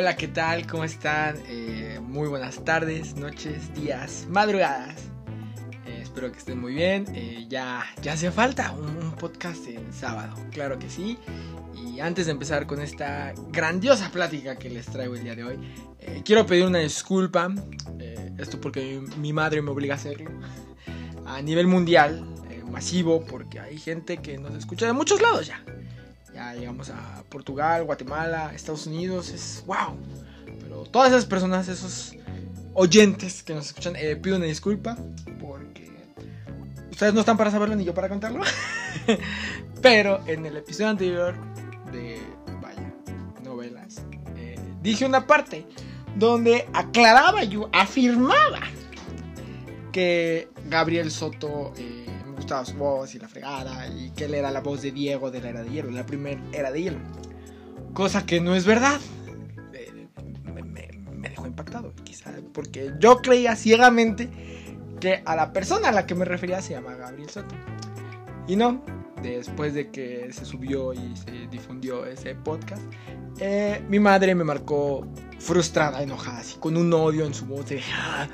Hola, ¿qué tal? ¿Cómo están? Eh, muy buenas tardes, noches, días, madrugadas. Eh, espero que estén muy bien. Eh, ya, ya hace falta un, podcast en sábado, claro que sí. Y antes de empezar con esta grandiosa plática que les traigo el día de hoy, quiero pedir una disculpa. esto porque mi, madre me obliga a hacerlo. A nivel mundial, masivo, porque hay gente que nos escucha de muchos lados ya. Llegamos a Portugal, Guatemala, Estados Unidos. Es wow. Pero todas esas personas, esos oyentes que nos escuchan, eh, pido una disculpa porque ustedes no están para saberlo ni yo para contarlo. Pero en el episodio anterior de Vaya Novelas, eh, dije una parte donde aclaraba yo, afirmaba que Gabriel Soto. Eh, gustaba su voz y la fregada, y que él era la voz de Diego de la era de hielo, la primera era de hielo. Cosa que no es verdad. Me, me, me dejó impactado, quizá, porque yo creía ciegamente que a la persona a la que me refería se llama Gabriel Soto. Y no, después de que se subió y se difundió ese podcast, eh, mi madre me marcó frustrada, enojada, así, con un odio en su voz de, ah,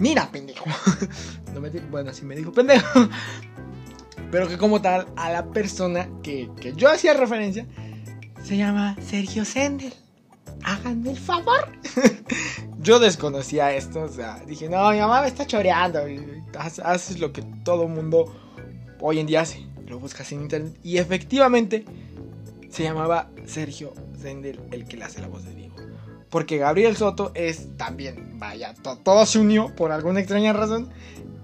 mira, pendejo. No me bueno, sí me dijo pendejo. Pero que como tal, a la persona que, que yo hacía referencia, se llama Sergio Sendel. Háganme el favor. yo desconocía esto, o sea, dije, no, mi mamá me está choreando. Haces lo que todo mundo hoy en día hace. Lo buscas en internet. Y efectivamente, se llamaba Sergio Sendel el que le hace la voz de Diego. Porque Gabriel Soto es también, vaya, todo se unió por alguna extraña razón.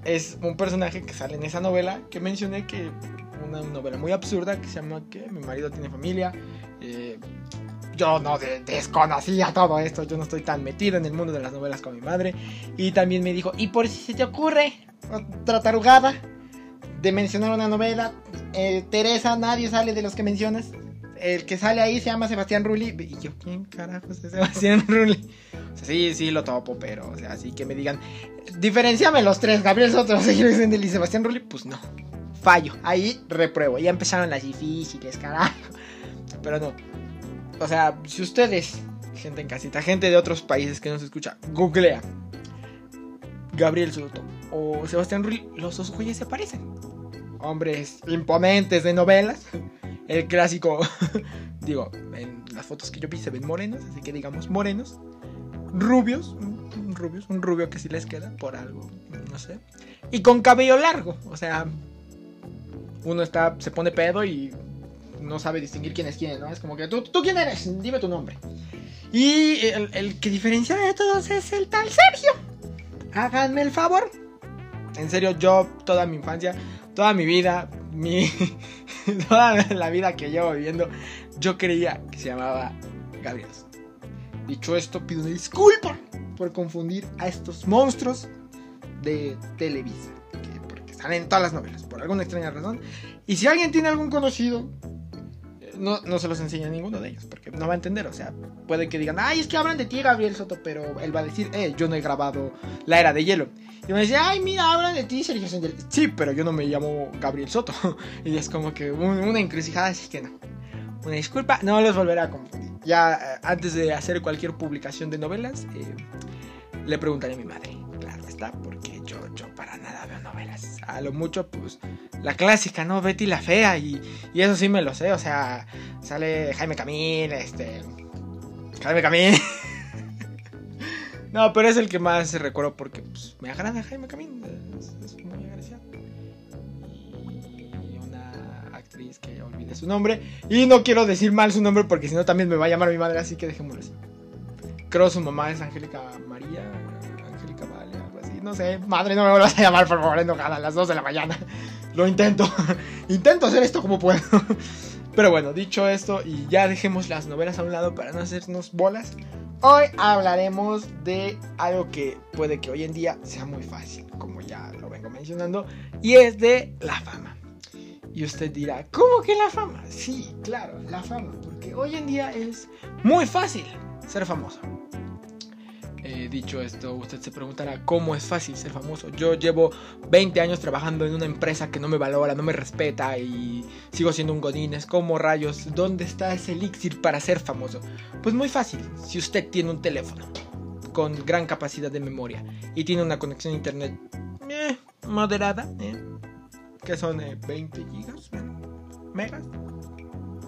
Es un personaje que sale en esa novela que mencioné que una novela muy absurda que se llama que mi marido tiene familia. Eh, yo no desconocía todo esto, yo no estoy tan metido en el mundo de las novelas como mi madre. Y también me dijo, ¿y por si se te ocurre otra tarugada de mencionar una novela? Eh, Teresa, nadie sale de los que mencionas el que sale ahí se llama Sebastián Rulli. Y yo, ¿quién carajo es Sebastián Rulli? O sea, sí, sí lo topo, pero, o sea, así que me digan, diferenciame los tres, Gabriel Soto, y Sebastián Rulli, pues no. Fallo, ahí repruebo. Ya empezaron las difíciles, carajo. Pero no. O sea, si ustedes, gente en casita, gente de otros países que nos escucha, googlea Gabriel Soto o Sebastián Rulli, los dos güeyes se parecen. Hombres imponentes de novelas el clásico, digo, en las fotos que yo vi se ven morenos, así que digamos morenos, rubios, rubios, un rubio que sí les queda por algo, no sé, y con cabello largo, o sea, uno está, se pone pedo y no sabe distinguir quién es quién, ¿no? Es como que, ¿tú, ¿tú quién eres? Dime tu nombre. Y el, el que diferencia de todos es el tal Sergio. Háganme el favor. En serio, yo toda mi infancia, toda mi vida, mi, toda la vida que llevo viviendo, yo creía que se llamaba Gabriel. Dicho esto, pido una disculpa por confundir a estos monstruos de Televisa, porque salen en todas las novelas, por alguna extraña razón. Y si alguien tiene algún conocido no, no, se los enseña a ninguno de ellos, porque no va a entender. O sea, puede que digan, ay, es que hablan de ti, Gabriel Soto, pero él va a decir, eh, yo no he grabado La Era de Hielo. Y me dice, ay, mira, hablan de ti, Sergio Sendel. Sí, pero yo no me llamo Gabriel Soto. y es como que una encrucijada, así que no. Una disculpa, no los volveré a confundir. Ya eh, antes de hacer cualquier publicación de novelas, eh, le preguntaré a mi madre. Claro está, porque A lo mucho, pues, la clásica, ¿no? Betty la fea. Y, y eso sí me lo sé. O sea, sale Jaime Camil, este. Jaime Camil. no, pero es el que más recuerdo porque pues, me agrada Jaime Camil. Es, muy agraciado. Y una actriz que olvide su nombre. Y no quiero decir mal su nombre porque si no también me va a llamar mi madre, así que dejémoslo así. Creo su mamá es Angélica María. No sé. Madre, no me vuelvas a llamar, por favor, enojada a las 2 de la mañana. Lo intento. intento hacer esto como puedo. Pero bueno, dicho esto, y ya dejemos las novelas a un lado para no hacernos bolas. Hoy hablaremos de algo que puede que hoy en día sea muy fácil, como ya lo vengo mencionando, y es de la fama. Y usted dirá, ¿cómo que la fama? Sí, claro, la fama, porque hoy en día es muy fácil ser famoso. Eh, dicho esto, usted se preguntará cómo es fácil ser famoso. Yo llevo 20 años trabajando en una empresa que no me valora, no me respeta y sigo siendo un godines. ¿Cómo rayos? ¿Dónde está ese elixir para ser famoso? Pues muy fácil, si usted tiene un teléfono con gran capacidad de memoria y tiene una conexión a internet eh, moderada, eh, que son 20 eh, gigas, megas,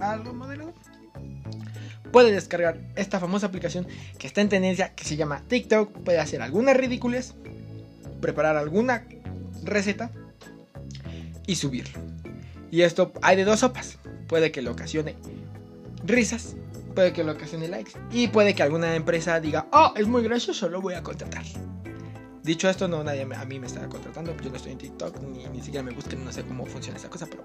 algo moderado puede descargar esta famosa aplicación que está en tendencia, que se llama TikTok, puede hacer algunas ridículas, preparar alguna receta y subirlo. Y esto hay de dos sopas. Puede que le ocasione risas, puede que le ocasione likes y puede que alguna empresa diga, oh, es muy gracioso, lo voy a contratar. Dicho esto, no, nadie a mí me está contratando, yo no estoy en TikTok, ni, ni siquiera me busquen, no sé cómo funciona esa cosa, pero...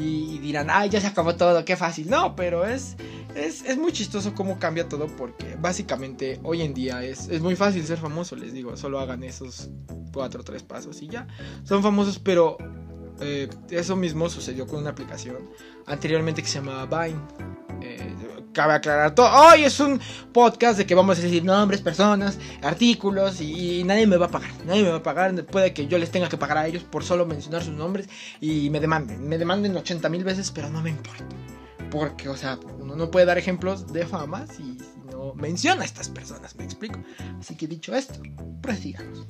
Y dirán, ay, ya se acabó todo, qué fácil. No, pero es, es, muy chistoso cómo cambia todo porque básicamente hoy en día es, es muy fácil ser famoso, les digo, solo hagan esos cuatro o tres pasos y ya. Son famosos, pero eh, eso mismo sucedió con una aplicación anteriormente que se llamaba Vine. Eh, cabe aclarar todo. Hoy es un podcast de que vamos a decir nombres, personas, artículos y, nadie me va a pagar. Nadie me va a pagar. Puede que yo les tenga que pagar a ellos por solo mencionar sus nombres y me demanden. Me demanden 80 mil veces, pero no me importa. Porque, o sea, uno no puede dar ejemplos de fama si, no menciona a estas personas, me explico. Así que dicho esto, prosigamos.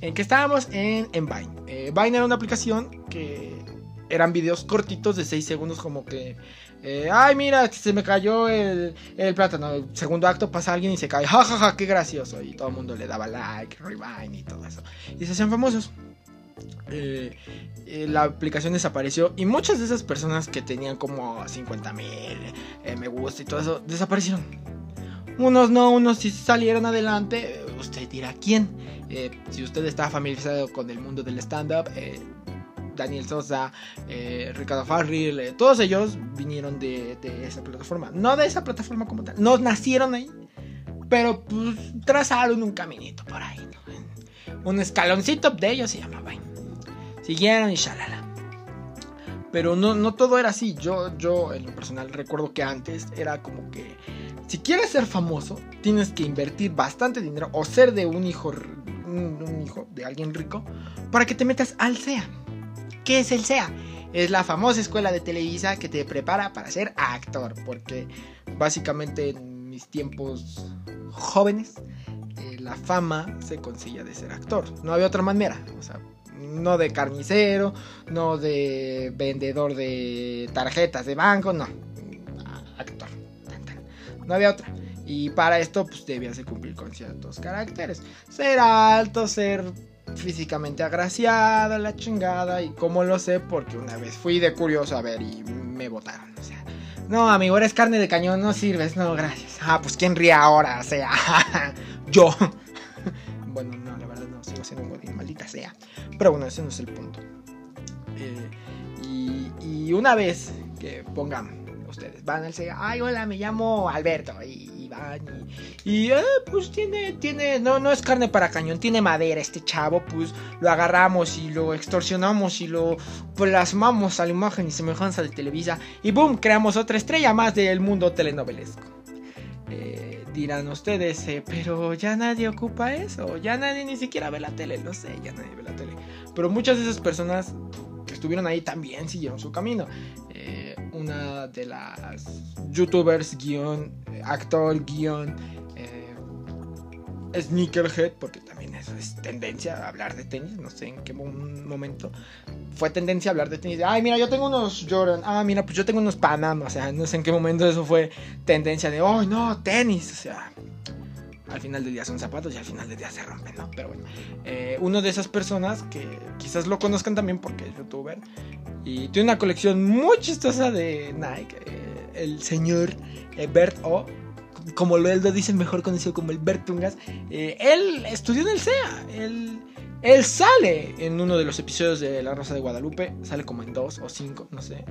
En que estábamos en, Vine. Eh, Vine era una aplicación que eran videos cortitos de 6 segundos como que... Eh, Ay, mira, se me cayó el, plátano. El segundo acto pasa alguien y se cae. Ja, ja, ja, qué gracioso. Y todo el mundo le daba like, rewind y todo eso. Y se hacían famosos. Eh, eh, la aplicación desapareció y muchas de esas personas que tenían como 50 mil eh, me gusta y todo eso desaparecieron. Unos no, unos sí salieron adelante. Usted dirá quién. si usted está familiarizado con el mundo del stand-up, Daniel Sosa, Ricardo Farril, todos ellos vinieron de, esa plataforma. No de esa plataforma como tal, no nacieron ahí, pero pues trazaron un caminito por ahí. Un escaloncito de ellos se llamaba Siguieron y shalala. Pero no, no todo era así. Yo, yo, en lo personal, recuerdo que antes era como que si quieres ser famoso, tienes que invertir bastante dinero o ser de un hijo, un, hijo de alguien rico para que te metas al SEA. ¿Qué es el SEA? Es la famosa escuela de Televisa que te prepara para ser actor. Porque básicamente en mis tiempos jóvenes, eh, la fama se conseguía de ser actor. No había otra manera. O sea, no de carnicero, no de vendedor de tarjetas de banco, no. Actor. No había otra. Y para esto, pues debías de cumplir con ciertos caracteres. Ser alto, ser físicamente agraciado, la chingada. Y como lo sé, porque una vez fui de curioso a ver y me votaron. O sea, no, amigo, eres carne de cañón, no sirves, no, gracias. Ah, pues quién ríe ahora, o sea, yo. bueno, no, la verdad no, sigo siendo un godín, maldita sea. Pero bueno, ese no es el punto. Eh, y, una vez que pongan van al SEA, ay hola, me llamo Alberto y, van y, eh, pues tiene, tiene, no, no es carne para cañón, tiene madera este chavo, pues lo agarramos y lo extorsionamos y lo plasmamos a la imagen y semejanza de Televisa y boom, creamos otra estrella más del mundo telenovelesco. Eh, dirán ustedes, pero ya nadie ocupa eso, ya nadie ni siquiera ve la tele, lo sé, ya nadie ve la tele. Pero muchas de esas personas que estuvieron ahí también siguieron su camino. Eh, una de las youtubers, guion, actor, guion, eh, sneakerhead, porque también eso es tendencia a hablar de tenis, no sé en qué momento fue tendencia a hablar de tenis. Ay, mira, yo tengo unos Jordan, ah, mira, pues yo tengo unos Panam, o sea, no sé en qué momento eso fue tendencia de, oh, no, tenis, o sea, al final del día son zapatos y al final del día se rompen, ¿no? Pero bueno, eh, uno de esas personas que quizás lo conozcan también porque es youtuber y tiene una colección muy chistosa de Nike, eh, el señor eh, Bert O. Como él lo dice mejor conocido como el Bert Tungas, él estudió en el SEA, él él sale en uno de los episodios de La Rosa de Guadalupe, sale como en dos o cinco, no sé.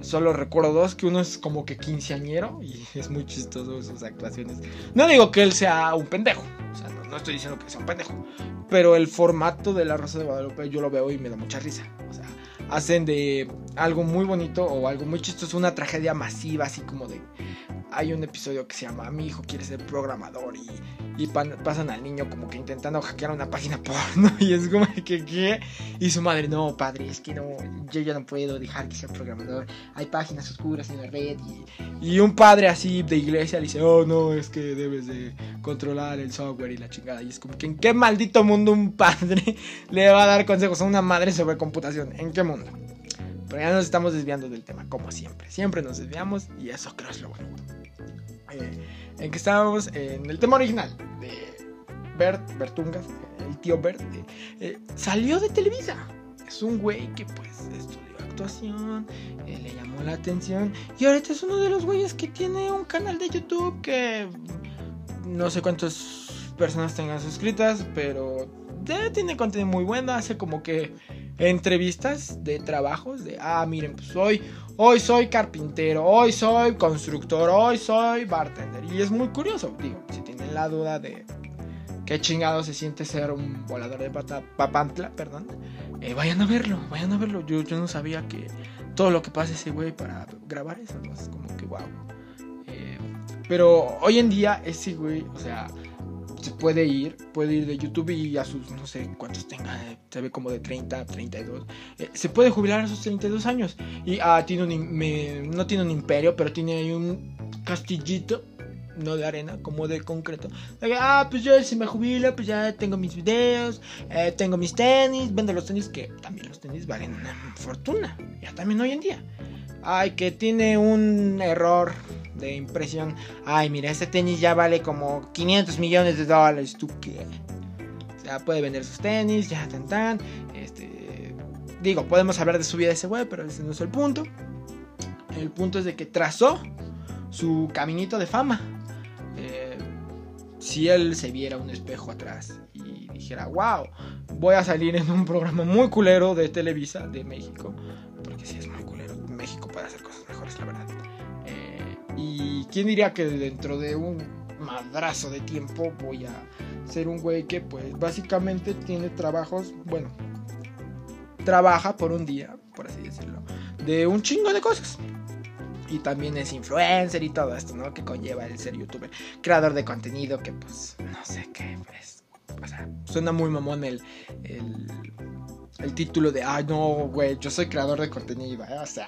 Solo recuerdo dos, que uno es como que quinceañero y es muy chistoso sus actuaciones. No digo que él sea un pendejo, o sea, no, estoy diciendo que sea un pendejo, pero el formato de La Rosa de Guadalupe yo lo veo y me da mucha risa. O sea, hacen de algo muy bonito o algo muy chistoso una tragedia masiva, así como de... Hay un episodio que se llama Mi hijo quiere ser programador y pasan al niño como que intentando hackear una página porno y es como que ¿qué? Y su madre, no, padre, es que no, yo ya no puedo dejar que sea programador. Hay páginas oscuras en la red y, y un padre así de iglesia le dice, oh no, es que debes de controlar el software y la chingada. Y es como que en qué maldito mundo un padre le va a dar consejos a una madre sobre computación. ¿En qué mundo? Pero ya nos estamos desviando del tema, como siempre. Siempre nos desviamos y eso creo es lo bueno. Eh, en que estábamos en el tema original de Bert, Bertungas, el tío Bert, eh, eh, salió de Televisa. Es un güey que pues estudió actuación, le llamó la atención y ahorita es uno de los güeyes que tiene un canal de YouTube que no sé cuántas personas tengan suscritas, pero tiene contenido muy bueno, hace como que entrevistas de trabajos de, ah, miren, pues hoy, hoy soy carpintero, hoy soy constructor, hoy soy bartender. Y es muy curioso, digo, si tienen la duda de qué chingado se siente ser un volador de papantla, perdón, eh, vayan a verlo, vayan a verlo. Yo, yo no sabía que todo lo que pasa ese güey para grabar eso, es como que wow. Eh, pero hoy en día ese güey, o sea, se puede ir, puede ir de YouTube y a sus, no sé cuántos tenga, se ve como de 30, 32. Eh, se puede jubilar a sus 32 años. Y ah, tiene un, no tiene un imperio, pero tiene ahí un castillito, no de arena, como de concreto. ah, pues yo si me jubilo, pues ya tengo mis videos, eh, tengo mis tenis, vendo los tenis, que también los tenis valen una fortuna, ya también hoy en día. Ay, que tiene un error de impresión. Ay, mira, este tenis ya vale como 500 millones de dólares. ¿Tú qué? O sea, puede vender sus tenis, ya tan tan. Este, digo, podemos hablar de su vida de ese güey, pero ese no es el punto. El punto es de que trazó su caminito de fama. Eh, si él se viera un espejo atrás y dijera, wow, voy a salir en un programa muy culero de Televisa de México, porque si es muy culero, México puede hacer cosas mejores, la verdad. Y quién diría que dentro de un madrazo de tiempo voy a ser un güey que pues básicamente tiene trabajos, bueno, trabaja por un día, por así decirlo, de un chingo de cosas. Y también es influencer y todo esto, ¿no? Que conlleva el ser youtuber. Creador de contenido que pues no sé qué, pues... O sea, suena muy mamón el, el, título de, ay no, güey, yo soy creador de contenido, ¿eh? O sea,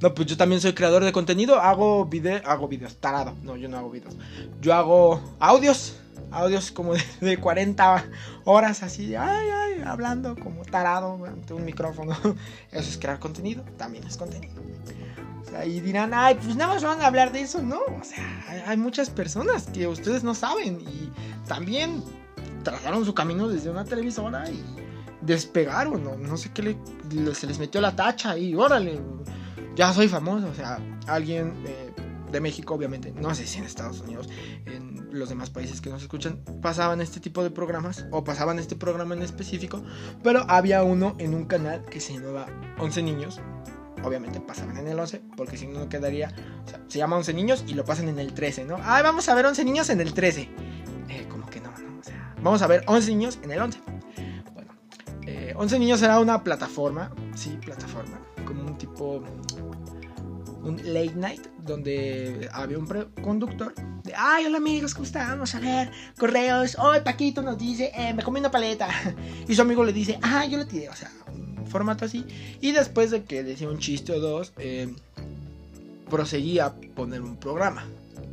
no, pues yo también soy creador de contenido. Hago videos. Hago videos, tarado. No, yo no hago videos. Yo hago audios. Audios como de, 40 horas así. Ay, ay, hablando como tarado ante un micrófono. Eso es crear contenido. También es contenido. O sea, y dirán, ay, pues nada más van a hablar de eso. No, o sea, hay, muchas personas que ustedes no saben. Y también trazaron su camino desde una televisora y despegaron. No, no sé qué se les metió la tacha y órale ya soy famoso, o sea, alguien eh, de México, obviamente, no sé si en Estados Unidos, en los demás países que nos escuchan, pasaban este tipo de programas, o pasaban este programa en específico, pero había uno en un canal que se llamaba 11 Niños, obviamente pasaban en el 11, porque si no, no quedaría, o sea, se llama 11 Niños y lo pasan en el 13, ¿no? Ah, vamos a ver 11 Niños en el 13. Eh, como que no, no, o sea, vamos a ver 11 Niños en el 11. Bueno, 11 eh, Niños era una plataforma, sí, plataforma, como un tipo un late night donde había un conductor de, ay, hola amigos, ¿cómo están? Vamos a ver, correos, hoy Paquito nos dice, eh, me comí una paleta. Y su amigo le dice, ah, yo le tiré, o sea, un formato así. Y después de que decía un chiste o dos, eh, proseguía a poner un programa.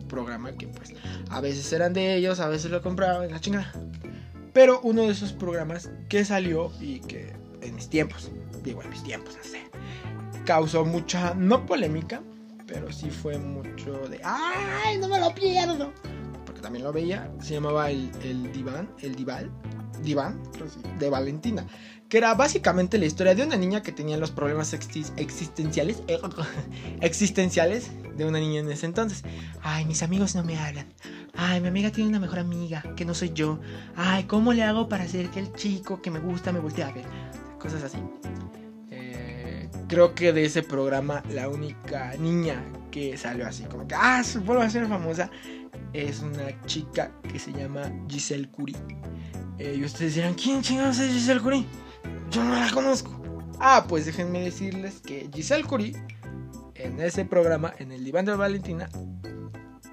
programa que pues a veces eran de ellos, a veces lo compraban, la chingada. Pero uno de esos programas que salió y que en mis tiempos, digo en mis tiempos, no sé, causó mucha, no polémica, pero sí fue mucho de, ¡ay, no me lo pierdo! Porque también lo veía, se llamaba el, el diván, el dival, diván, de Valentina, que era básicamente la historia de una niña que tenía los problemas existenciales, existenciales de una niña en ese entonces. Ay, mis amigos no me hablan. Ay, mi amiga tiene una mejor amiga, que no soy yo. Ay, ¿cómo le hago para hacer que el chico que me gusta me voltee a ver? Cosas así creo que de ese programa la única niña que salió así, como que, ah, vuelvo a ser famosa, es una chica que se llama Giselle Curie. Eh, y ustedes dirán, ¿quién chingados es Giselle Curie? Yo no la conozco. Ah, pues déjenme decirles que Giselle Curie, en ese programa, en el diván de Valentina,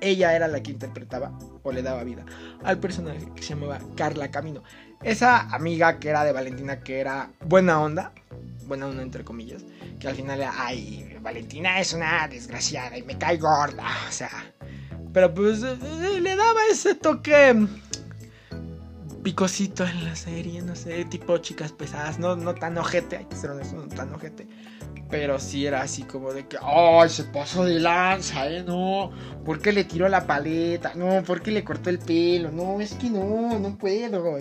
ella era la que interpretaba o le daba vida al personaje que se llamaba Carla Camino. Esa amiga que era de Valentina, que era buena onda, buena onda entre comillas, que al final ay, Valentina es una desgraciada y me cae gorda, o sea, pero pues eh, eh, le daba ese toque picosito en la serie, no sé, tipo chicas pesadas, no, no tan ojete, hay que ser honesto, no tan ojete. Pero sí era así como de que, ¡ay, se pasó de lanza, eh! No, ¿por qué le tiró la paleta? No, ¿por qué le cortó el pelo? No, es que no, no puedo.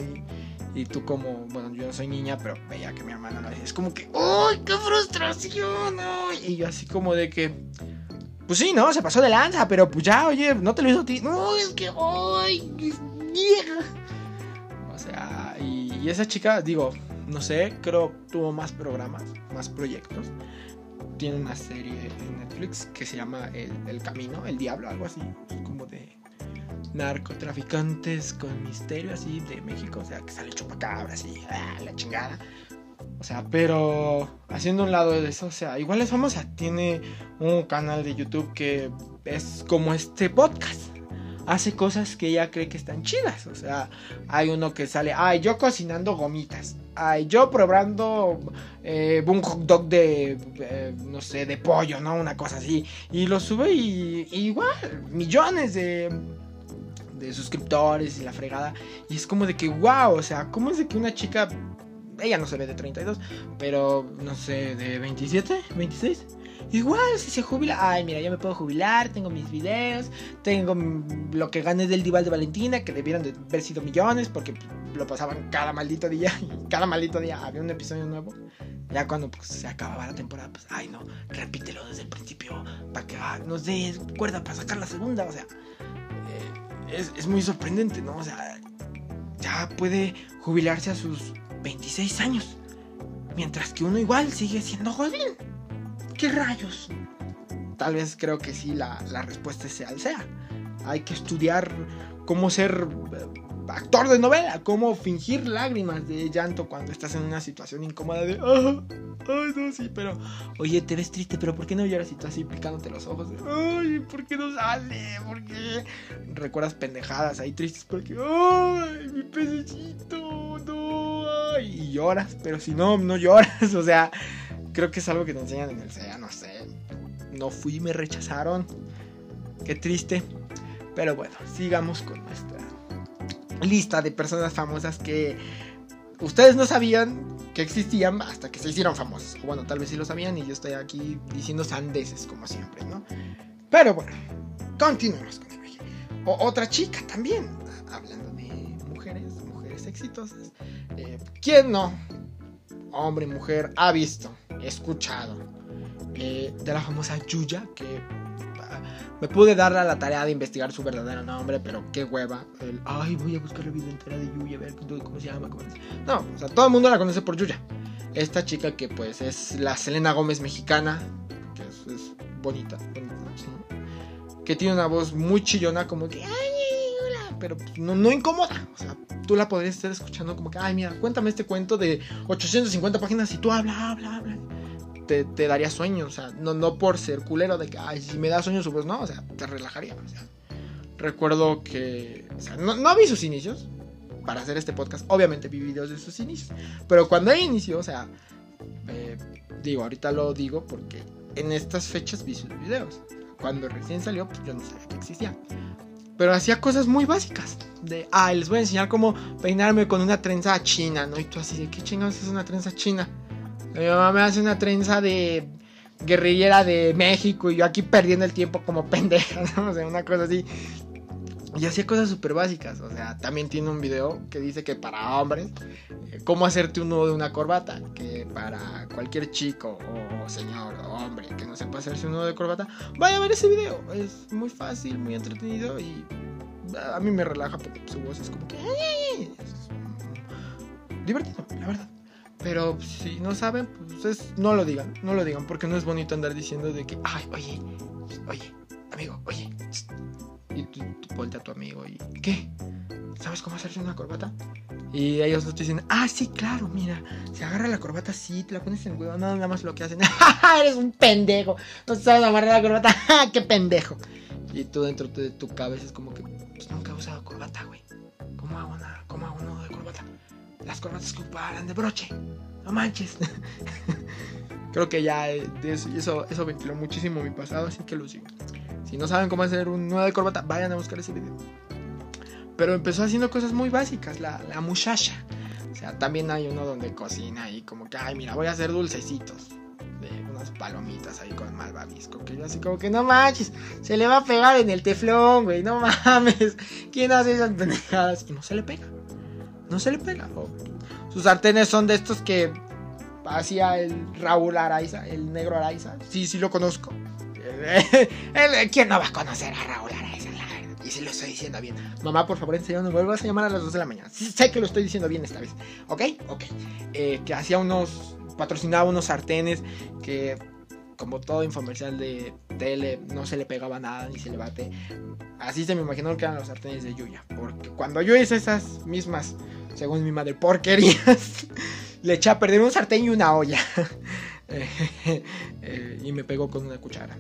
Y tú como, bueno, yo no soy niña, pero veía que mi hermana lo hacía. Es como que, ¡ay, qué frustración! Y yo así como de que, pues sí, ¿no? Se pasó de lanza, pero pues ya, oye, no te lo hizo ti. No, es que, ¡ay, vieja! O sea, y, y esa chica, digo, no sé, creo tuvo más programas, más proyectos. Tiene una serie en Netflix que se llama El, el Camino, El Diablo, algo así, como de narcotraficantes con misterio así de México, o sea, que sale chupacabras y ah, la chingada. O sea, pero haciendo un lado de eso, o sea, igual es famosa. Tiene un canal de YouTube que es como este podcast. Hace cosas que ella cree que están chidas. O sea, hay uno que sale, ay, yo cocinando gomitas. Ay, yo probando eh, un hot dog de, eh, no sé, de pollo, ¿no? Una cosa así. Y lo sube y, y igual, millones de, de suscriptores y la fregada. Y es como de que, wow, o sea, ¿cómo es de que una chica, ella no se ve de 32, pero no sé, de 27, 26? Igual, si se jubila, ay, mira, yo me puedo jubilar, tengo mis videos, tengo lo que gané del Dival de Valentina, que debieron de haber sido millones, porque lo pasaban cada maldito día, cada maldito día había un episodio nuevo. Ya cuando pues, se acababa la temporada, pues, ay, no, repítelo desde el principio, para que ah, nos dé cuerda para sacar la segunda, o sea, eh, es, es muy sorprendente, ¿no? O sea, ya puede jubilarse a sus 26 años, mientras que uno igual sigue siendo joven. ¿Qué rayos? Tal vez creo que sí, la, la respuesta sea el sea. Hay que estudiar cómo ser eh, actor de novela, cómo fingir lágrimas de llanto cuando estás en una situación incómoda de, ah, ay, no, sí, pero, oye, te ves triste, pero ¿por qué no lloras y tú así picándote los ojos? De, ay, ¿por qué no sale? ¿Por qué? Recuerdas pendejadas ahí tristes porque, ay, mi pececito, no, y lloras, pero si no, no lloras, o sea, creo que es algo que te enseñan en el SEA, no sé. No fui, me rechazaron. Qué triste. Pero bueno, sigamos con nuestra lista de personas famosas que ustedes no sabían que existían hasta que se hicieron famosos. O bueno, tal vez sí lo sabían y yo estoy aquí diciendo sandeces como siempre, ¿no? Pero bueno, continuemos con el o Otra chica también, hablando exitosas. Eh, ¿Quién no? Hombre, mujer, ha visto escuchado eh, de la famosa Yuya, que ah, me pude darle a la tarea de investigar su verdadero nombre, pero qué hueva. Ay, voy a buscar la vida entera de Yuya, a ver cómo se llama. Cómo no, o sea, todo el mundo la conoce por Yuya. Esta chica que pues es la Selena Gómez mexicana, que es, bonita, bonita ¿sí? que tiene una voz muy chillona, como que, ay, pero pues, no, no incómoda. O sea, tú la podrías estar escuchando como que, ay, mira, cuéntame este cuento de 850 páginas y tú habla, habla, habla. Te, te daría sueño, o sea, no, no por ser culero de que, ay, si me da sueño su voz, no, o sea, te relajaría. O sea, recuerdo que, o sea, no, no vi sus inicios para hacer este podcast, obviamente vi videos de sus inicios, pero cuando ella inició, o sea, eh, digo, ahorita lo digo porque en estas fechas vi sus videos. Cuando recién salió, pues yo no sabía que existía. Pero hacía cosas muy básicas. De, ah, les voy a enseñar cómo peinarme con una trenza china, ¿no? Y tú así de, ¿qué chingados es una trenza china? Mi mamá me hace una trenza de guerrillera de México y yo aquí perdiendo el tiempo como pendeja, ¿no? O sea, una cosa así. Y hacía cosas súper básicas. O sea, también tiene un video que dice que para hombres, eh, cómo hacerte un nudo de una corbata. Que para cualquier chico o señor o hombre que no sepa hacerse un nudo de corbata, vaya a ver ese video. Es muy fácil, muy entretenido y a mí me relaja porque su voz es como que. Es divertido, la verdad. Pero si no saben, pues es- no lo digan, no lo digan, porque no es bonito andar diciendo de que, ay, oye, oye, amigo, oye. Tss". Y tú, tú a tu amigo y, ¿qué? ¿Sabes cómo hacerse una corbata? Y ellos no te dicen, ah, sí, claro, mira, se agarra la corbata así, te la pones en el huevo, nada, nada más lo que hacen, eres un pendejo, no sabes amarrar la corbata, ¡qué pendejo! Y tú dentro de tu cabeza es como que, pues nunca he usado corbata, güey. ¿cómo hago, una, ¿cómo hago un nudo de corbata? Las corbatas que ocuparan de broche. No manches. Creo que ya eh, eso, eso, ventiló muchísimo mi pasado, así que lo sigo. Si no saben cómo hacer un nudo de corbata, vayan a buscar ese video. Pero empezó haciendo cosas muy básicas, la, la muchacha. O sea, también hay uno donde cocina y como que, ay, mira, voy a hacer dulcecitos. De unas palomitas ahí con malvavisco. Que yo así como que, no manches, se le va a pegar en el teflón, güey, no mames. ¿Quién hace esas pendejadas? Y no se le pega. No se le pega. sus sartenes son de estos que hacía el Raúl Araiza, el negro Araiza. Sí, sí lo conozco. ¿Quién no va a conocer a Raúl Araiza? Y si lo estoy diciendo bien. Mamá, por favor, en no vuelvas a llamar a las 2 de la mañana. sé que lo estoy diciendo bien esta vez. ¿Ok? Ok. Eh, que hacía unos. patrocinaba unos sartenes que. Como todo infomercial de tele, no se le pegaba nada ni se le bate. Así se me imaginó que eran los sartenes de Yuya. Porque cuando yo hice esas mismas, según mi madre, porquerías, le eché a perder un sartén y una olla. Eh, y me pegó con una cuchara.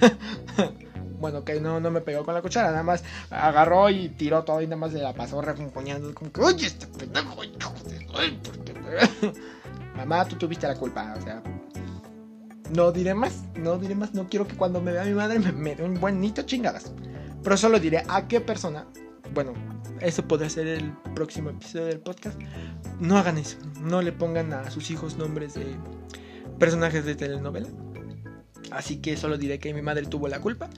bueno, que no, no me pegó con la cuchara, nada más agarró y tiró todo y nada más se la pasó refunfuñando. Como que, oye, este pendejo, Mamá, tú tuviste la culpa, o sea. No diré más, no diré más. No quiero que cuando me vea mi madre me, dé un buen nito chingadas. Pero solo diré a qué persona. Bueno, eso podría ser el próximo episodio del podcast. No hagan eso. No le pongan a sus hijos nombres de personajes de telenovela. Así que solo diré que mi madre tuvo la culpa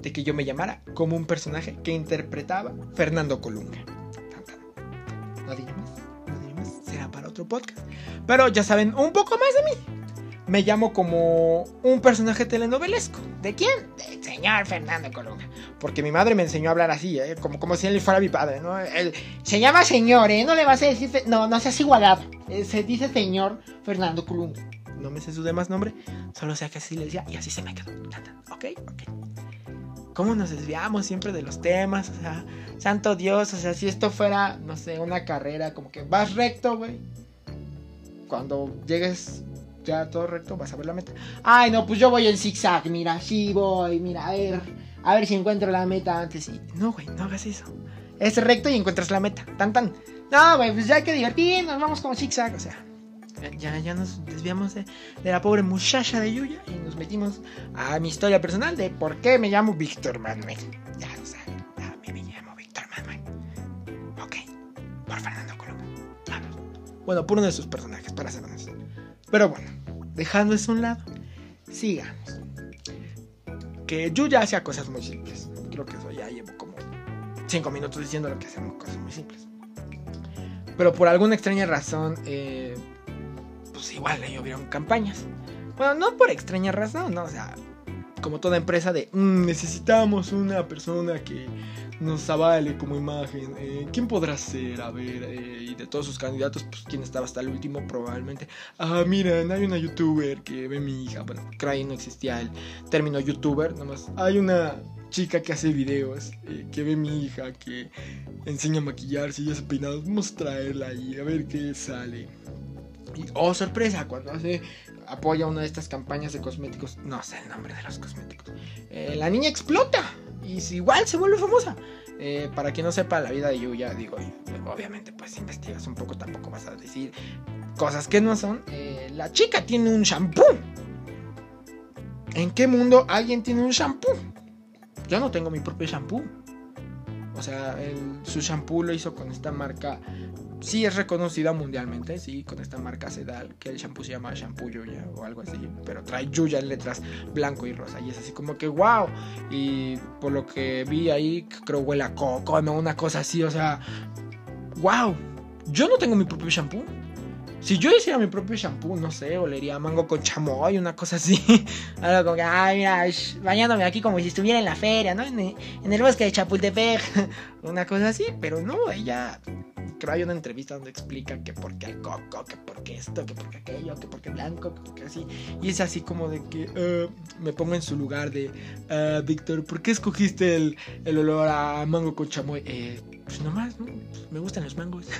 de que yo me llamara como un personaje que interpretaba Fernando Colunga. No diré más, no diré más, será para otro podcast. Pero ya saben un poco más de mí. Me llamo como un personaje telenovelesco. ¿De quién? Del señor Fernando Colunga. Porque mi madre me enseñó a hablar así, ¿eh? como, como si él fuera mi padre, ¿no? Él, se llama señor, ¿eh? No le vas a decir... No, no seas igualado. Eh, se dice señor Fernando Colunga no me sé su demás nombre, solo sé que así le decía y así se me quedó. ¿Ok? Ok. ¿Cómo nos desviamos siempre de los temas? O sea, santo Dios, o sea, si esto fuera, no sé, una carrera, como que vas recto, güey. Cuando llegues ya todo recto, vas a ver la meta. Ay, no, pues yo voy en zigzag, mira, sí voy, mira, a ver, a ver si encuentro la meta antes. Y... No, güey, no hagas eso. Es recto y encuentras la meta. Tan, tan. No, güey, pues ya que divertirnos, vamos como zigzag, o sea ya, ya nos desviamos de, la pobre muchacha de Yuya y nos metimos a mi historia personal de por qué me llamo Víctor Manuel. Ya lo saben, a mí me llamo Víctor Manuel. Ok, por Fernando Colombo. Bueno, por uno de sus personajes, para ser honesto. Pero bueno, dejando eso a un lado, sigamos. Que Yuya hacía cosas muy simples. Creo que eso ya llevo como 5 minutos diciendo lo que hacemos cosas muy simples. Pero por alguna extraña razón, eh, pues igual le llovieron campañas. Bueno, no por extraña razón, ¿no? O sea, como toda empresa de mm, necesitamos una persona que nos avale como imagen. Eh, ¿Quién podrá ser? A ver, eh, y de todos sus candidatos, pues quién estaba hasta el último probablemente. Ah, miren, hay una youtuber que ve mi hija. Bueno, ahí no existía el término youtuber, nomás. Hay una chica que hace videos, eh, que ve mi hija, que enseña a maquillarse y hace peinados. Vamos a traerla ahí, a ver qué sale. Y, oh, sorpresa, cuando hace apoya una de estas campañas de cosméticos, no sé el nombre de los cosméticos, eh, la niña explota y igual se vuelve famosa. Eh, para quien no sepa la vida de Yuya, digo, obviamente pues investigas un poco, tampoco vas a decir cosas que no son. Eh, la chica tiene un shampoo. ¿En qué mundo alguien tiene un shampoo? Yo no tengo mi propio shampoo. O sea, su shampoo lo hizo con esta marca sí es reconocida mundialmente, sí, con esta marca Sedal, que el shampoo se llama Shampoo Yuya o algo así, pero trae Yuya en letras blanco y rosa, y es así como que wow, y por lo que vi ahí, creo huele a coco, no, una cosa así, o sea, wow, yo no tengo mi propio shampoo. Si yo hiciera mi propio shampoo, no sé, olería mango con chamoy, una cosa así. Algo como que, ay, mira, bañándome aquí como si estuviera en la feria, ¿no? En el bosque de Chapultepec. una cosa así, pero no, ella creo hay una entrevista donde explica que por qué el coco, que por qué esto, que por qué aquello, que por qué blanco, que por qué así. Y es así como de que eh, me pongo en su lugar de, uh, Víctor, ¿por qué escogiste el, el, olor a mango con chamoy? Eh, pues nomás, ¿no? Me gustan los mangos.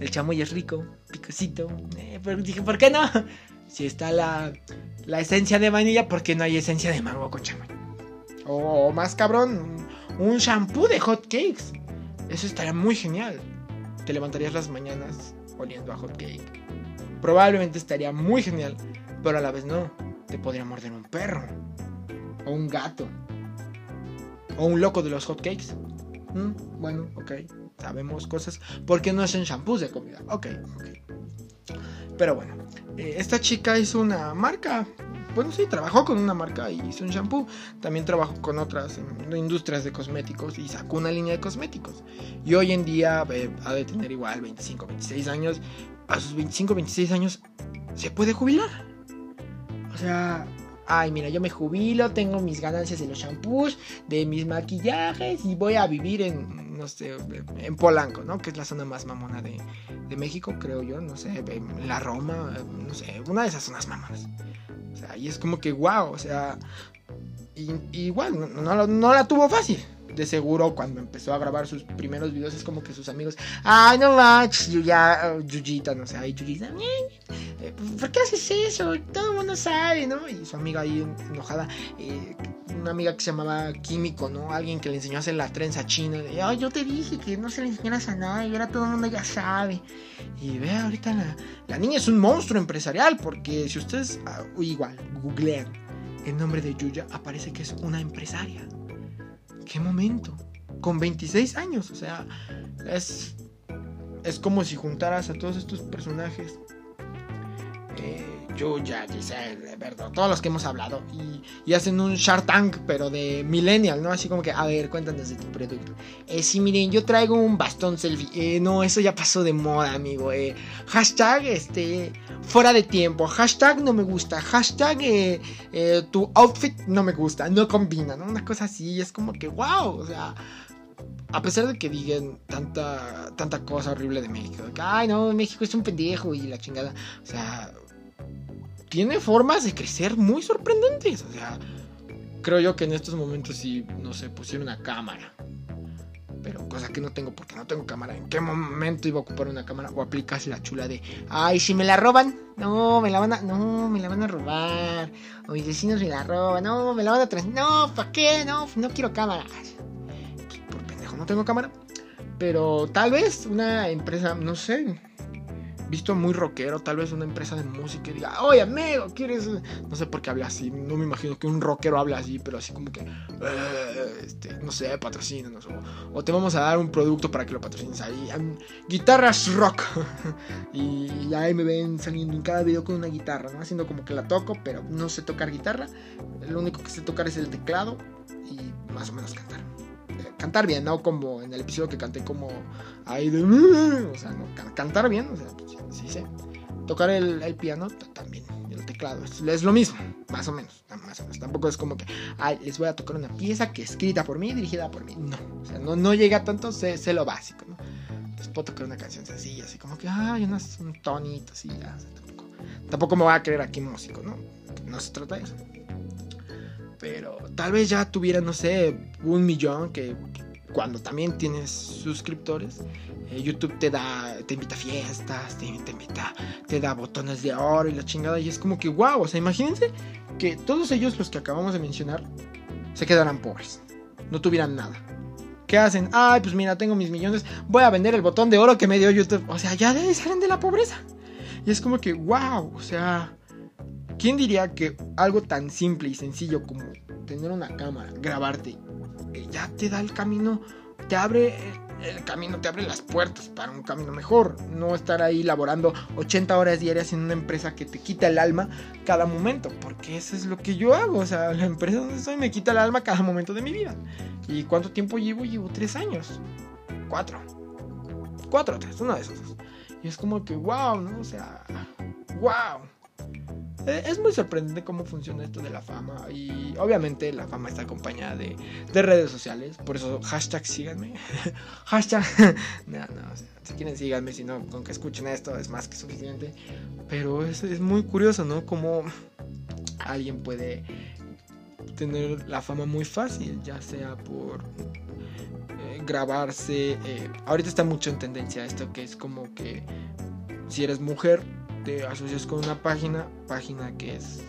El chamoy es rico, picosito. Eh, pero dije, ¿por qué no? Si está la, la esencia de vainilla, ¿por qué no hay esencia de mango con chamoy? O más cabrón, un shampoo de hot cakes Eso estaría muy genial. Te levantarías las mañanas oliendo a hot cake. Probablemente estaría muy genial, pero a la vez no. Te podría morder un perro. O un gato. O un loco de los hot cakes. Mm, bueno, ok. Sabemos cosas. Porque no es en shampoos de comida. Ok, ok. Pero bueno. Eh, esta chica hizo una marca bueno, sí, trabajó con una marca y hizo un shampoo. También trabajó con otras industrias de cosméticos y sacó una línea de cosméticos. Y hoy en día eh, ha de tener igual 25, 26 años. A sus 25, 26 años se puede jubilar. O sea, ay, mira, yo me jubilo, tengo mis ganancias de los shampoos, de mis maquillajes y voy a vivir en, no sé, en Polanco, ¿no? Que es la zona más mamona de, de México, creo yo, no sé, en la Roma, no sé, una de esas zonas mamonas. Y es como que, wow, o sea, igual, no, no, la tuvo fácil. De seguro, cuando empezó a grabar sus primeros videos, es como que sus amigos, ay, no manches, ya, Yuyita, no sé, ay, Yuyita, eh, ¿por qué haces eso? Todo el mundo sabe, ¿no? Y su amiga ahí enojada, eh, una amiga que se llamaba Químico, ¿no? Alguien que le enseñó a hacer la trenza china. ay, yo te dije que no se le enseñaras a nadie, ahora todo el mundo ya sabe. Y vea, ahorita la, la niña es un monstruo empresarial, porque si ustedes, ah, igual, googlean el nombre de Yuya, aparece que es una empresaria. ¿Qué momento? Con 26 años, o sea, es, es como si juntaras a todos estos personajes. Eh, Yuya, Giselle, verdad, todos los que hemos hablado. Y, hacen un Shark Tank, pero de Millennial, ¿no? Así como que, a ver, cuéntanos de tu producto. Eh, sí, miren, yo traigo un bastón selfie. Eh, no, eso ya pasó de moda, amigo. Eh. Hashtag, este, fuera de tiempo. Hashtag no me gusta. Hashtag, eh, eh, tu outfit no me gusta. No combina, ¿no? Una cosa así. Es como que, wow, o sea a pesar de que digan tanta, tanta cosa horrible de México, ay no, México es un pendejo y la chingada, o sea, tiene formas de crecer muy sorprendentes. O sea, creo yo que en estos momentos si, no sé, pusiera una cámara. Pero cosa que no tengo porque no tengo cámara. ¿En qué momento iba a ocupar una cámara? O aplicas la chula de, ay, si me la roban, no, me la van a, no, me la van a robar. O mis vecinos me la roban, no, me la van a traer. No, ¿para qué? No, no quiero cámara. Por pendejo, no tengo cámara. Pero tal vez una empresa, no sé, visto muy rockero, tal vez una empresa de música y diga, oye amigo, ¿quieres? No sé por qué habla así, no me imagino que un rockero habla así, pero así como que, eh, este, no sé, patrocínanos, o, te vamos a dar un producto para que lo patrocines ahí, guitarras rock, y, ahí me ven saliendo en cada video con una guitarra, ¿no? Haciendo como que la toco, pero no sé tocar guitarra, lo único que sé tocar es el teclado y más o menos cantar cantar bien, no como en el episodio que canté como ahí de... No, cantar bien, o sea, pues, sí, sí, Tocar el, piano también, el teclado, es, lo mismo, más o menos, más o menos. Tampoco es como que, ay, les voy a tocar una pieza que escrita por mí, dirigida por mí. No, o sea, no, no llega tanto, sé, sé lo básico, ¿no? Entonces puedo tocar una canción sencilla, así como que, ay, unas, un tonito, así, ya, tampoco, tampoco me voy a creer aquí músico, ¿no? No se trata de eso pero tal vez ya tuviera, no sé, un millón que cuando también tienes suscriptores, eh, YouTube te da, te invita a fiestas, te, invita, te da botones de oro y la chingada, y es como que wow, o sea, imagínense que todos ellos, los que acabamos de mencionar, se quedaran pobres, no tuvieran nada. ¿Qué hacen? Ay, pues mira, tengo mis millones, voy a vender el botón de oro que me dio YouTube. O sea, ya salen de la pobreza. Y es como que, wow, o sea, ¿Quién diría que algo tan simple y sencillo como tener una cámara, grabarte, ya te da el camino, te abre el camino, te abre las puertas para un camino mejor? No estar ahí laborando 80 horas diarias en una empresa que te quita el alma cada momento, porque eso es lo que yo hago. O sea, la empresa donde estoy me quita el alma cada momento de mi vida. ¿Y cuánto tiempo llevo? Llevo tres años. Cuatro. Cuatro tres, uno de esos Y es como que, wow, ¿no? O sea, wow. Eh, es muy sorprendente cómo funciona esto de la fama y obviamente la fama está acompañada de, redes sociales, por eso hashtag síganme, hashtag, no, no, si quieren síganme, si no, con que escuchen esto es más que suficiente, pero es, es muy curioso, ¿no? Cómo alguien puede tener la fama muy fácil, ya sea por eh, grabarse, eh, ahorita está mucho en tendencia esto que es como que si eres mujer, te asocias con una página, página que es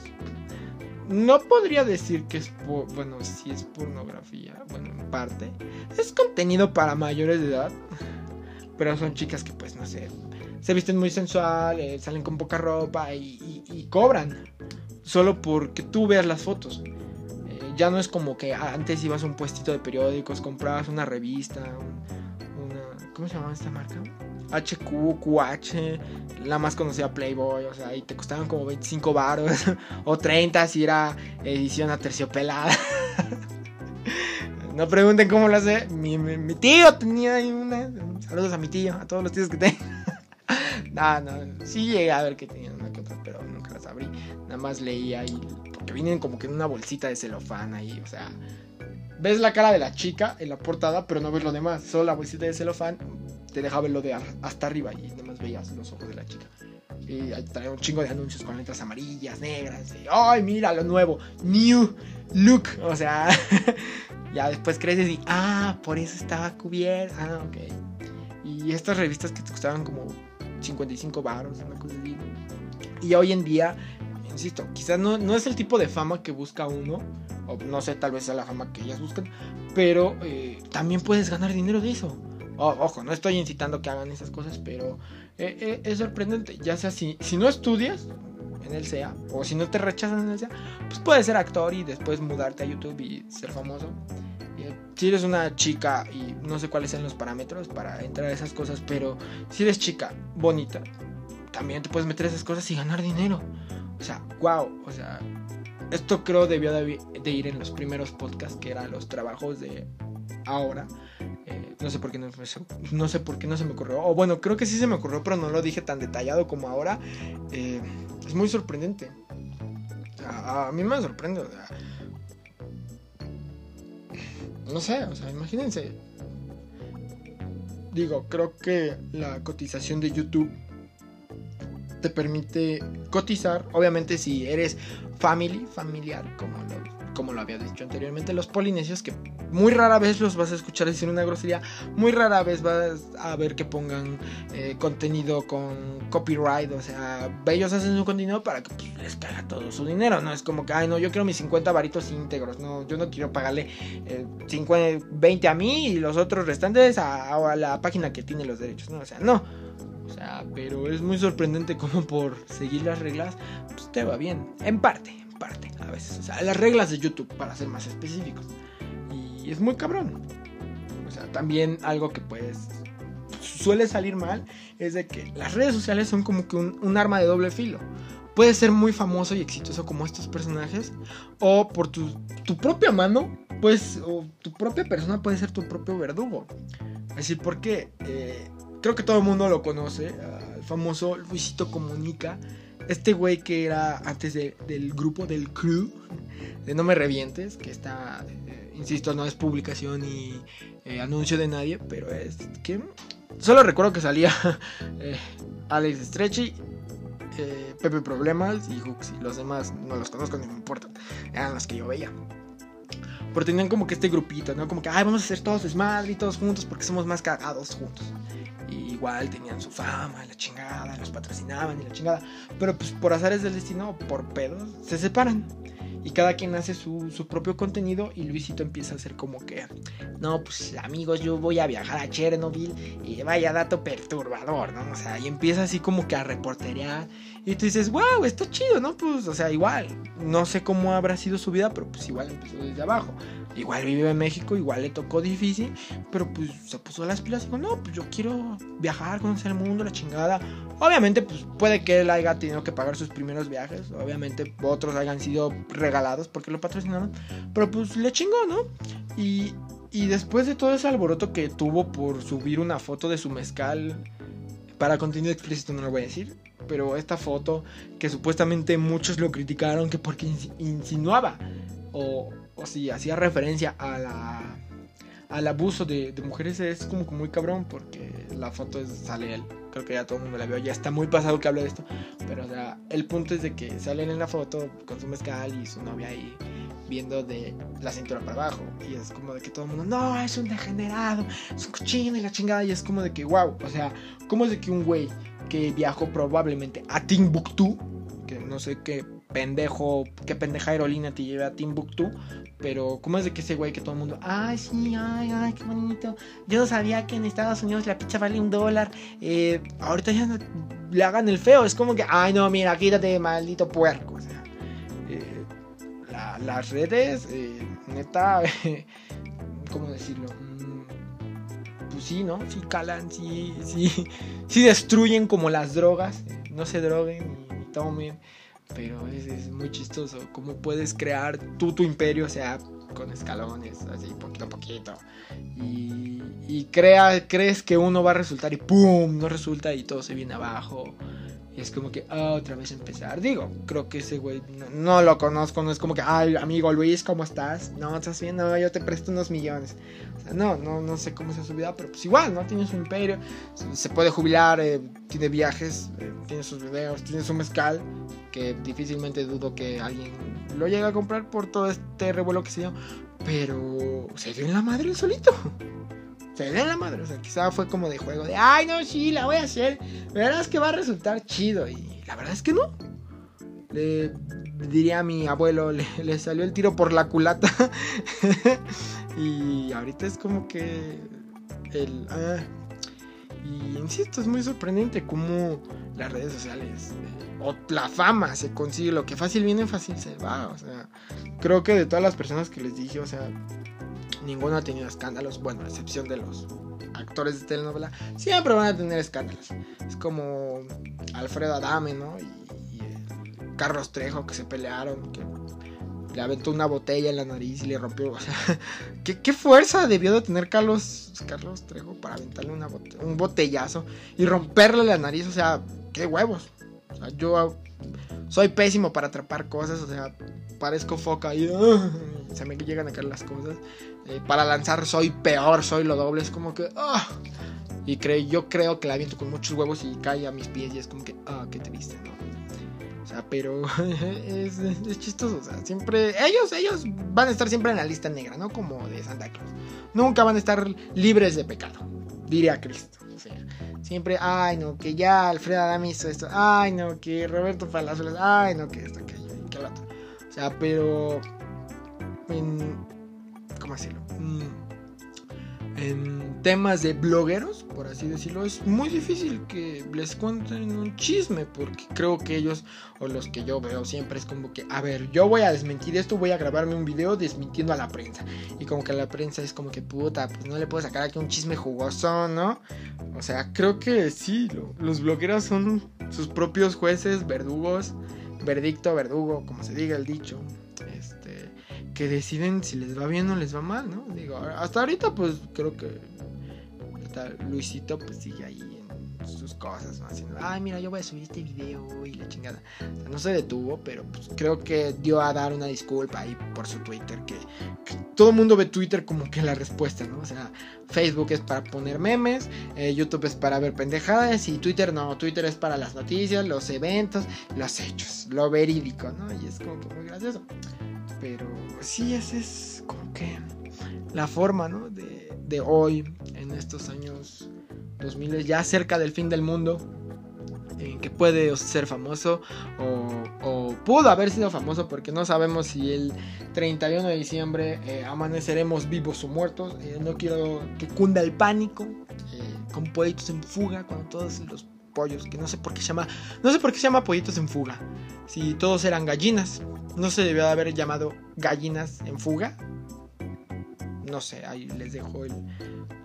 no podría decir que es, bueno, si es pornografía, bueno, en parte. Es contenido para mayores de edad, pero son chicas que pues no sé, se visten muy sensual, eh, salen con poca ropa y, cobran. Solo porque tú veas las fotos. Eh, ya no es como que antes ibas a un puestito de periódicos, comprabas una revista, una... ¿Cómo se llamaba esta marca? HQ, QH, la más conocida Playboy, o sea, y te costaban como 25 baros o 30 si era edición aterciopelada. no pregunten cómo lo hace. Mi, tío tenía ahí una. Saludos a mi tío, a todos los tíos que tengo. no, no, sí llegué a ver que tenían una que otra, pero nunca las abrí. Nada más leía ahí, porque vienen como que en una bolsita de celofán ahí, o sea. Ves la cara de la chica en la portada, pero no ves lo demás. Solo la bolsita de celofán te dejaba verlo de hasta arriba y nada más veías los ojos de la chica. Y ahí traía un chingo de anuncios con letras amarillas, negras. Y, ¡Ay, mira lo nuevo! New look. O sea, ya después creces y, ah, por eso estaba cubierto. Ah, ok. Y estas revistas que te costaban como 55 baros, una cosa así. Y hoy en día, insisto, quizás no, no es el tipo de fama que busca uno. O no sé, tal vez sea la fama que ellas buscan. Pero eh, también puedes ganar dinero de eso ojo, no estoy incitando que hagan esas cosas, pero eh, eh, es sorprendente. Ya sea si, si no estudias en el SEA o si no te rechazan en el SEA, pues puedes ser actor y después mudarte a YouTube y ser famoso. Si eres una chica y no sé cuáles sean los parámetros para entrar a esas cosas, pero si eres chica bonita, también te puedes meter a esas cosas y ganar dinero. O sea, wow, o sea, esto creo debió de, ir en los primeros podcasts que eran los trabajos de ahora no sé por qué no, no sé por qué no se me ocurrió. O bueno, creo que sí se me ocurrió, pero no lo dije tan detallado como ahora. Eh, es muy sorprendente. a, mí me sorprende. no sé, o sea, imagínense. Digo, creo que la cotización de YouTube te permite cotizar. Obviamente, si eres family, familiar, como lo como lo había dicho anteriormente, los polinesios que muy rara vez los vas a escuchar decir una grosería, muy rara vez vas a ver que pongan eh, contenido con copyright, o sea, ellos hacen su contenido para que pues, les caiga todo su dinero, no es como que, ay, no, yo quiero mis 50 varitos íntegros, no, yo no quiero pagarle 20 eh, a mí y los otros restantes a, a la página que tiene los derechos, no, o sea, no. O sea, pero es muy sorprendente como por seguir las reglas, pues te va bien. En parte, parte a veces. O sea, las reglas de YouTube, para ser más específicos. Y es muy cabrón. O sea, también algo que pues suele salir mal es de que las redes sociales son como que un, arma de doble filo. Puedes ser muy famoso y exitoso como estos personajes, o por tu, tu propia mano, pues, o tu propia persona puede ser tu propio verdugo. Así porque eh, creo que todo el mundo lo conoce, el famoso Luisito Comunica, este güey que era antes del grupo, del crew, de No Me Revientes, que está, eh, insisto, no es publicación ni eh, anuncio de nadie, pero es que solo recuerdo que salía eh, Alex Stretchy, Pepe Problemas y Hooks, los demás no los conozco ni me importan, eran los que yo veía. Pero tenían como que este grupito, ¿no? Como que, ay, vamos a hacer todos desmadre y todos juntos porque somos más cagados juntos igual tenían su fama, la chingada, los patrocinaban y la chingada. Pero pues por azares del destino, por pedos, se separan. Y cada quien hace su, su, propio contenido y Luisito empieza a hacer como que, no, pues amigos, yo voy a viajar a Chernobyl y vaya dato perturbador, ¿no? O sea, y empieza así como que a reporterear y tú dices, wow, está chido, ¿no? Pues, o sea, igual, no sé cómo habrá sido su vida, pero pues igual empezó desde abajo. Igual vive en México, igual le tocó difícil, pero pues se puso las pilas y dijo, no, pues yo quiero viajar, conocer el mundo, la chingada. Obviamente, pues puede que él haya tenido que pagar sus primeros viajes, obviamente otros hayan sido regalados porque lo patrocinaron, pero pues le chingó, ¿no? Y, y después de todo ese alboroto que tuvo por subir una foto de su mezcal, para contenido explícito no lo voy a decir, pero esta foto que supuestamente muchos lo criticaron que porque insinuaba o o si hacía referencia a la, al abuso de, mujeres es como que muy cabrón porque la foto sale él. Creo que ya todo el mundo la vio, ya está muy pasado que hable de esto. Pero el punto es de que salen en la foto con su mezcal y su novia ahí viendo de la cintura para abajo. Y es como de que todo el mundo, no, es un degenerado, es un cochino y la chingada. Y es como de que, wow, o sea, ¿cómo es de que un güey que viajó probablemente a Timbuktu, que no sé qué pendejo, qué pendeja aerolínea te lleva a Timbuktu, pero ¿cómo es de que ese güey que todo el mundo, ay, sí, ay, ay, qué bonito, yo no sabía que en Estados Unidos la pizza vale un dólar, eh, ahorita ya le hagan el feo, es como que, ay, no, mira, quítate, maldito puerco, o sea, eh, las redes, eh, neta, ¿cómo decirlo? Pues sí, ¿no? Sí calan, sí, sí, sí destruyen como las drogas, no se droguen y, y tomen pero es, muy chistoso cómo puedes crear tú tu imperio, o sea, con escalones, así poquito a poquito. Y, y crea, crees que uno va a resultar y ¡pum! No resulta y todo se viene abajo. Y es como que ah, otra vez empezar. Digo, creo que ese güey no, lo conozco. No es como que, ay, amigo Luis, ¿cómo estás? No, estás bien, no, yo te presto unos millones. Sea, no, no, no sé cómo es su vida, pero pues igual, ¿no? Tiene su imperio, se puede jubilar, eh, tiene viajes, eh, tiene sus videos, tiene su mezcal, que difícilmente dudo que alguien lo llegue a comprar por todo este revuelo que se dio. Pero se dio en la madre solito se en la madre. O sea, quizá fue como de juego de, ay, no, sí, la voy a hacer. Verás que va a resultar chido. Y la verdad es que no. Le diría a mi abuelo, le, salió el tiro por la culata. y ahorita es como que el... Ah, y insisto, es muy sorprendente cómo las redes sociales eh, o la fama se consigue. Lo que fácil viene, fácil se va. O sea, creo que de todas las personas que les dije, o sea, ninguno ha tenido escándalos, bueno, a excepción de los actores de telenovela, siempre van a tener escándalos. Es como Alfredo Adame, ¿no? Y, Carlos Trejo que se pelearon, que le aventó una botella en la nariz y le rompió. O sea, ¿qué, fuerza debió de tener Carlos, Carlos Trejo para aventarle una un botellazo y romperle la nariz? O sea, qué huevos. O sea, yo soy pésimo para atrapar cosas, o sea, parezco foca y se me llegan a caer las cosas. Eh, para lanzar soy peor, soy lo doble. Es como que. Ah. Y yo creo que la aviento con muchos huevos y cae a mis pies y es como que. Ah, qué triste, ¿no? O sea, pero es, es, chistoso. O sea, siempre. Ellos, ellos van a estar siempre en la lista negra, ¿no? Como de Santa Claus. Nunca van a estar libres de pecado. Diría Cristo. O sea, siempre, ay, no, que ya Alfredo Adame hizo esto. Ay, no, que Roberto Palazuelos. Ay, no, que esto, que que lo otro. O sea, pero. ¿cómo decirlo? Mm, en temas de blogueros, por así decirlo, es muy difícil que les cuenten un chisme, porque creo que ellos, o los que yo veo siempre, es como que, a ver, yo voy a desmentir esto, voy a grabarme un video desmintiendo a la prensa. Y como que la prensa es como que, puta, pues no le puedo sacar aquí un chisme jugoso, ¿no? O sea, creo que sí, los blogueros son sus propios jueces, verdugos, verdicto, verdugo, como se diga el dicho deciden si les va bien o les va mal, ¿no? Digo, hasta ahorita pues creo que Luisito pues sigue ahí en sus cosas, ¿no? Haciendo, ay, mira, yo voy a subir este video y la chingada. no se detuvo, pero pues creo que dio a dar una disculpa ahí por su Twitter, que, todo el mundo ve Twitter como que la respuesta, ¿no? O sea, Facebook es para poner memes, eh, YouTube es para ver pendejadas y Twitter no, Twitter es para las noticias, los eventos, los hechos, lo verídico, ¿no? Y es como que muy gracioso. Pero sí, esa es como que la forma, ¿no? De, de hoy, en estos años 2000, ya cerca del fin del mundo, en que puede ser famoso o, pudo haber sido famoso porque no sabemos si el 31 de diciembre eh, amaneceremos vivos o muertos. Eh, no quiero que cunda el pánico eh, con pollitos en fuga cuando todos los pollos, que no sé por qué se llama, no sé por qué se llama pollitos en fuga, si todos eran gallinas. No se debió de haber llamado gallinas en fuga. No sé, ahí les dejo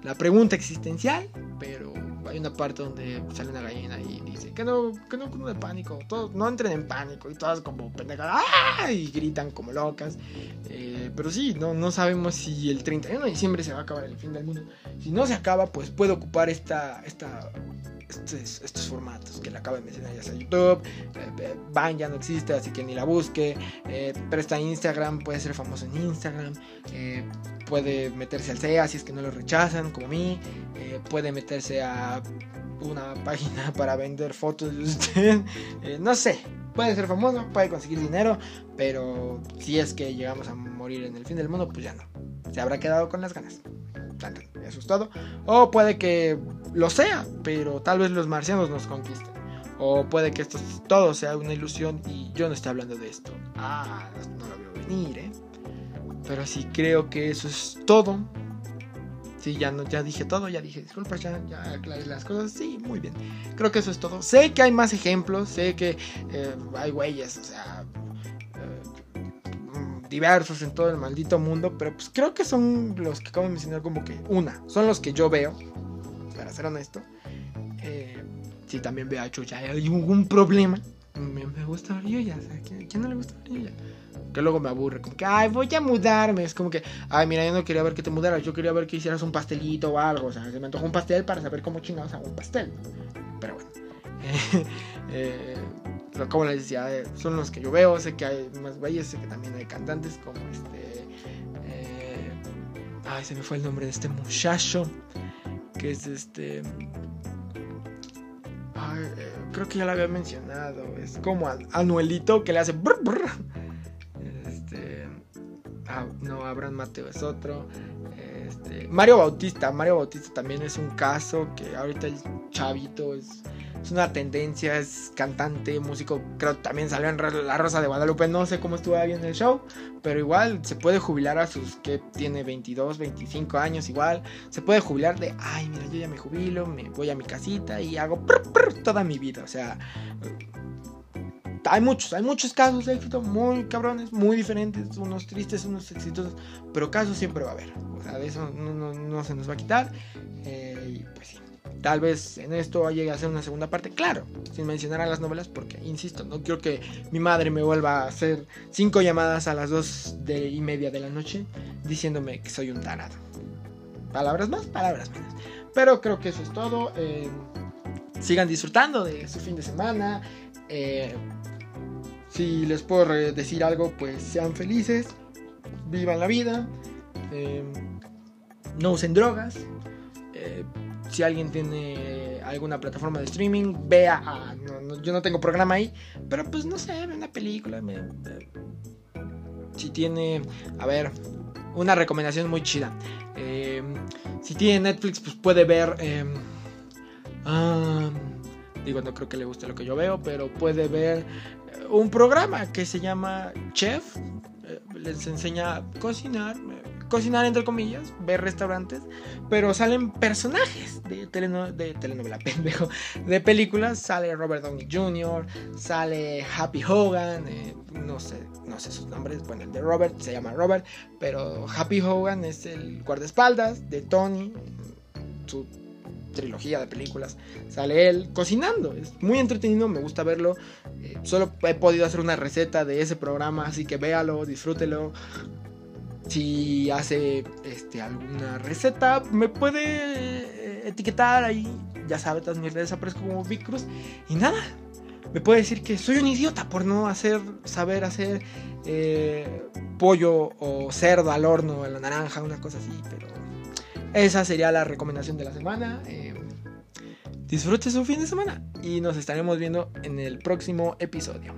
la pregunta existencial, pero hay una parte donde sale una gallina y dice que no, que no, de pánico, todos no entren en pánico y todas como pendejadas ¡ah! y gritan como locas. Eh, pero sí, no, no sabemos si el 31 de diciembre se va a acabar el fin del mundo. Si no se acaba, pues puede ocupar esta, esta estos, formatos que le acabo de mencionar, ya sea YouTube, Van eh, ya no existe, así que ni la busque, eh, pero está Instagram, puede ser famoso en Instagram, eh, puede meterse al SEA si es que no lo rechazan, como a mí, puede meterse a una página para vender fotos de usted, no sé, puede ser famoso, puede conseguir dinero, pero si es que llegamos a morir en el fin del mundo, pues ya no, se habrá quedado con las ganas asustado. O puede que lo sea, pero tal vez los marcianos nos conquisten. O puede que esto todo sea una ilusión y yo no esté hablando de esto. Ah, no lo veo venir, ¿eh? Pero sí creo que eso es todo. Sí, ya, no, ya dije todo, ya dije disculpas, ya, aclaré las cosas. Sí, muy bien. Creo que eso es todo. Sé que hay más ejemplos, sé que eh, hay güeyes, o sea, eh, diversos en todo el maldito mundo, pero pues creo que son los que acabo de mencionar como que una, son los que yo veo, para ser honesto. Eh, si también veo a Chucha, hay algún problema. Me, gusta ver Yuya, o ¿quién, no le gusta ver? Que luego me aburre, como que, ay, voy a mudarme. Es como que, ay, mira, yo no quería ver que te mudaras, yo quería ver que hicieras un pastelito o algo. O sea, se me antojó un pastel para saber cómo chingados hago un pastel. Pero bueno. eh, como les decía, eh, son los que yo veo. Sé que hay más güeyes, sé que también hay cantantes como este. Eh, ay, se me fue el nombre de este muchacho. Que es este. Ay, eh, creo que ya lo había mencionado. Es como Anuelito que le hace. Brr, brr. Este. Ah, no, Abraham Mateo es otro. Este, Mario Bautista. Mario Bautista también es un caso que ahorita el chavito es, es una tendencia. Es cantante, músico. Creo que también salió en La Rosa de Guadalupe. No sé cómo estuvo bien el show. Pero igual se puede jubilar a sus. que tiene 22, 25 años. Igual se puede jubilar de. Ay, mira, yo ya me jubilo. Me voy a mi casita y hago prr, prr, toda mi vida. O sea hay muchos, hay muchos casos de éxito muy cabrones, muy diferentes, unos tristes, unos exitosos, pero casos siempre va a haber. O sea, de eso no, se nos va a quitar. Eh, y pues sí, tal vez en esto llegue a ser una segunda parte, claro, sin mencionar a las novelas, porque insisto, no quiero que mi madre me vuelva a hacer cinco llamadas a las dos y media de la noche diciéndome que soy un tarado. Palabras más, palabras menos. Pero creo que eso es todo. Eh, sigan disfrutando de su fin de semana. Eh, si les puedo decir algo, pues sean felices, vivan la vida, eh, no usen drogas. Eh, si alguien tiene alguna plataforma de streaming, vea. yo no tengo programa ahí, pero pues no sé, ve una película. si tiene, a ver, una recomendación muy chida. Eh, si tiene Netflix, pues puede ver. Ah, digo, no creo que le guste lo que yo veo, pero puede ver un programa que se llama Chef. Eh, les enseña a cocinar, cocinar entre comillas, ver restaurantes, pero salen personajes de, de telenovela, pendejo, de películas. Sale Robert Downey Jr., sale Happy Hogan, eh, no sé, no sé sus nombres. Bueno, el de Robert se llama Robert, pero Happy Hogan es el guardaespaldas de Tony, su trilogía de películas, sale él cocinando. Es muy entretenido, me gusta verlo. Eh, solo he podido hacer una receta de ese programa, así que véalo, disfrútelo. Si hace este, alguna receta, me puede eh, etiquetar ahí. Ya sabe, todas mis redes aparezco como Big Cruz. Y nada, me puede decir que soy un idiota por no hacer, saber hacer eh, pollo o cerdo al horno, a la naranja, una cosa así, pero esa sería la recomendación de la semana. Eh, disfrute su fin de semana y nos estaremos viendo en el próximo episodio.